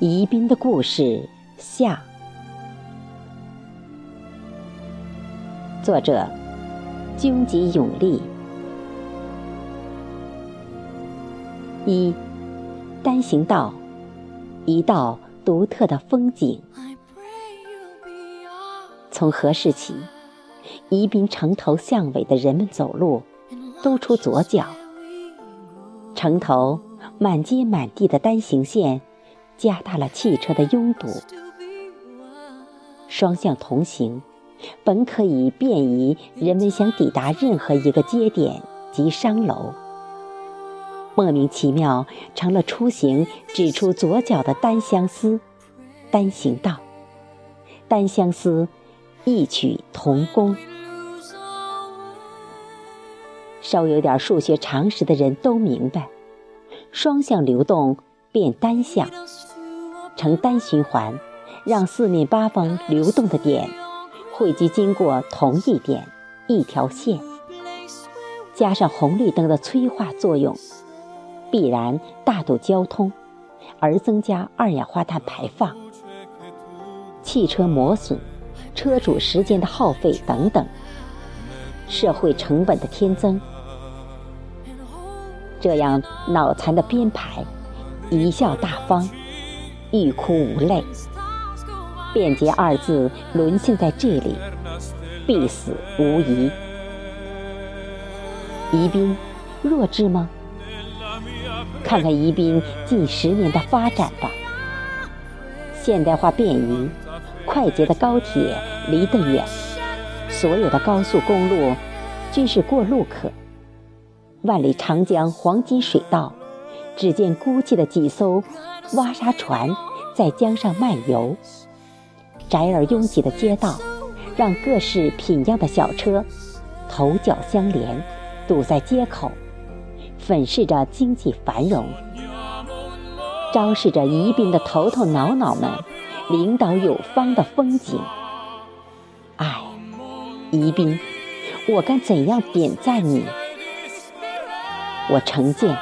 宜宾的故事下，作者：军吉永利。一单行道，一道独特的风景。从何时起，宜宾城头巷尾的人们走路都出左脚，城头满街满地的单行线。加大了汽车的拥堵，双向同行本可以便于人们想抵达任何一个街点及商楼，莫名其妙成了出行只出左脚的单相思、单行道、单相思异曲同工。稍有点数学常识的人都明白，双向流动变单向。成单循环，让四面八方流动的点汇集经过同一点一条线，加上红绿灯的催化作用，必然大堵交通，而增加二氧化碳排放、汽车磨损、车主时间的耗费等等，社会成本的添增。这样脑残的编排，贻笑大方。欲哭无泪，便捷二字沦陷在这里，必死无疑。宜宾弱智吗？看看宜宾近十年的发展吧。现代化便宜，快捷的高铁离得远，所有的高速公路均是过路客。万里长江黄金水道。只见孤寂的几艘挖沙船在江上漫游，窄而拥挤的街道让各式品样的小车头脚相连，堵在街口，粉饰着经济繁荣，昭示着宜宾的头头脑脑们领导有方的风景。唉，宜宾，我该怎样点赞你？我成见。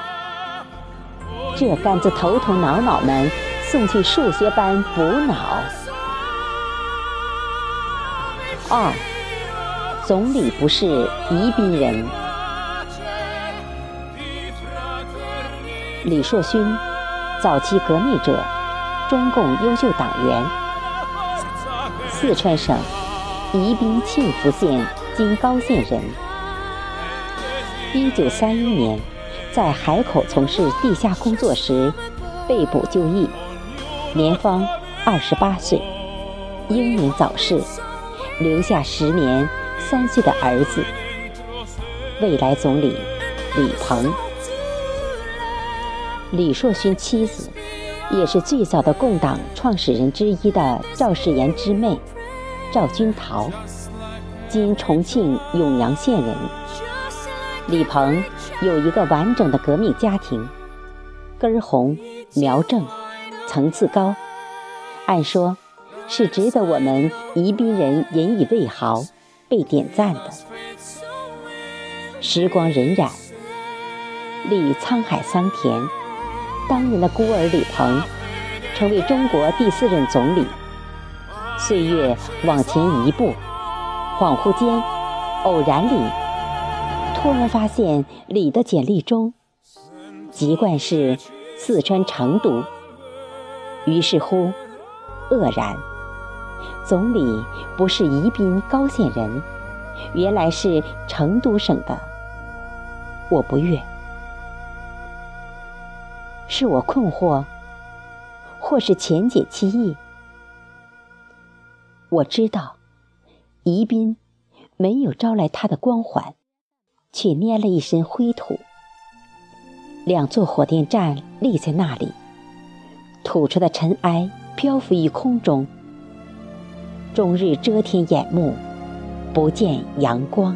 这杆子头头脑脑们送去数学班补脑。二，总理不是宜宾人。李硕勋，早期革命者，中共优秀党员，四川省宜宾庆福县金高县人。一九三一年。在海口从事地下工作时，被捕就义，年方二十八岁，英年早逝，留下时年三岁的儿子，未来总理李鹏。李硕勋妻子，也是最早的共党创始人之一的赵世炎之妹赵君桃，今重庆永阳县人。李鹏有一个完整的革命家庭，根红苗正，层次高，按说是值得我们宜宾人引以为豪、被点赞的。时光荏苒，历沧海桑田，当年的孤儿李鹏成为中国第四任总理。岁月往前一步，恍惚间，偶然里。突然发现李的简历中籍贯是四川成都，于是乎愕然，总理不是宜宾高县人，原来是成都省的，我不悦，是我困惑，或是浅解其意？我知道宜宾没有招来他的光环。却捏了一身灰土。两座火电站立在那里，吐出的尘埃漂浮于空中，终日遮天掩目，不见阳光。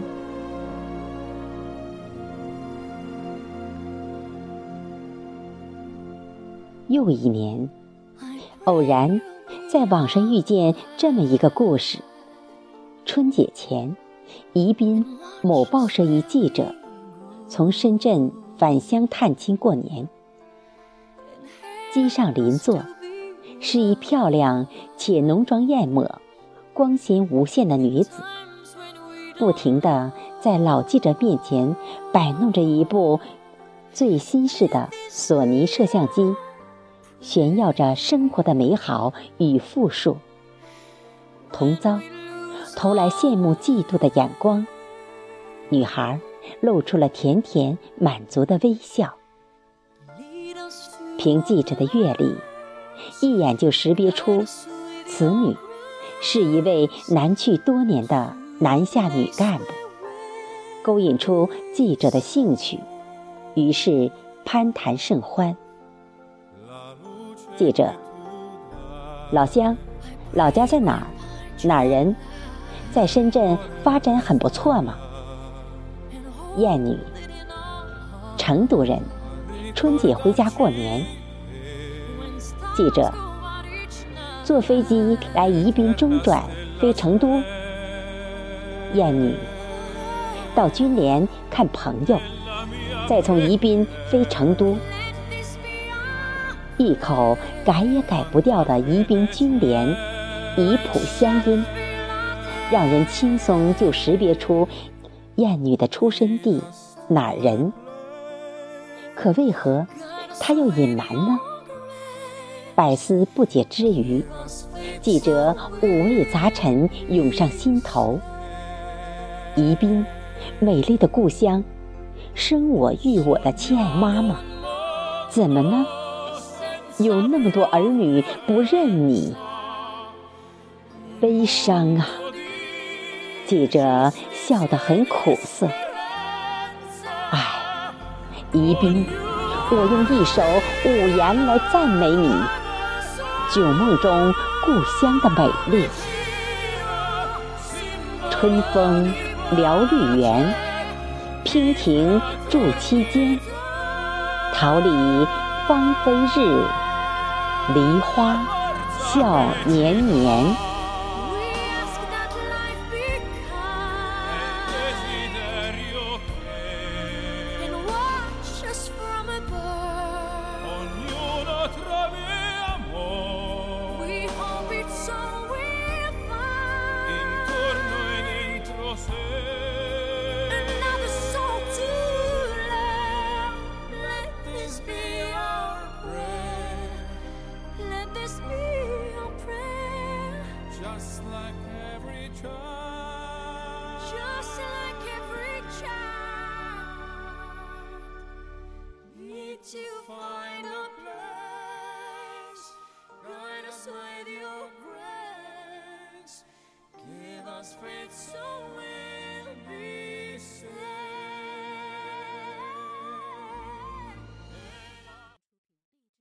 又一年，偶然在网上遇见这么一个故事：春节前。宜宾某报社一记者从深圳返乡探亲过年，机上邻座是一漂亮且浓妆艳抹、光鲜无限的女子，不停地在老记者面前摆弄着一部最新式的索尼摄像机，炫耀着生活的美好与富庶，同遭投来羡慕嫉妒的眼光。女孩露出了甜甜满足的微笑。凭记者的阅历，一眼就识别出此女是一位南去多年的南下女干部，勾引出记者的兴趣，于是攀谈甚欢。记者，老乡，老家在哪儿？哪儿人？在深圳发展很不错嘛。艳女，成都人。春节回家过年。记者坐飞机来宜宾中转飞成都。艳女到军连看朋友，再从宜宾飞成都。一口改也改不掉的宜宾军连宜普乡音，让人轻松就识别出艳女的出生地哪儿人。可为何她又隐瞒呢？百思不解之余，记者五味杂陈涌上心头。宜宾，美丽的故乡，生我育我的亲爱妈妈，怎么呢？有那么多儿女不认你，悲伤啊！记者笑得很苦涩。唉宜宾，我用一首五言来赞美你，九梦中故乡的美丽。春风撩绿园，娉婷住期间。桃李芳菲日，梨花笑年年。spread so well.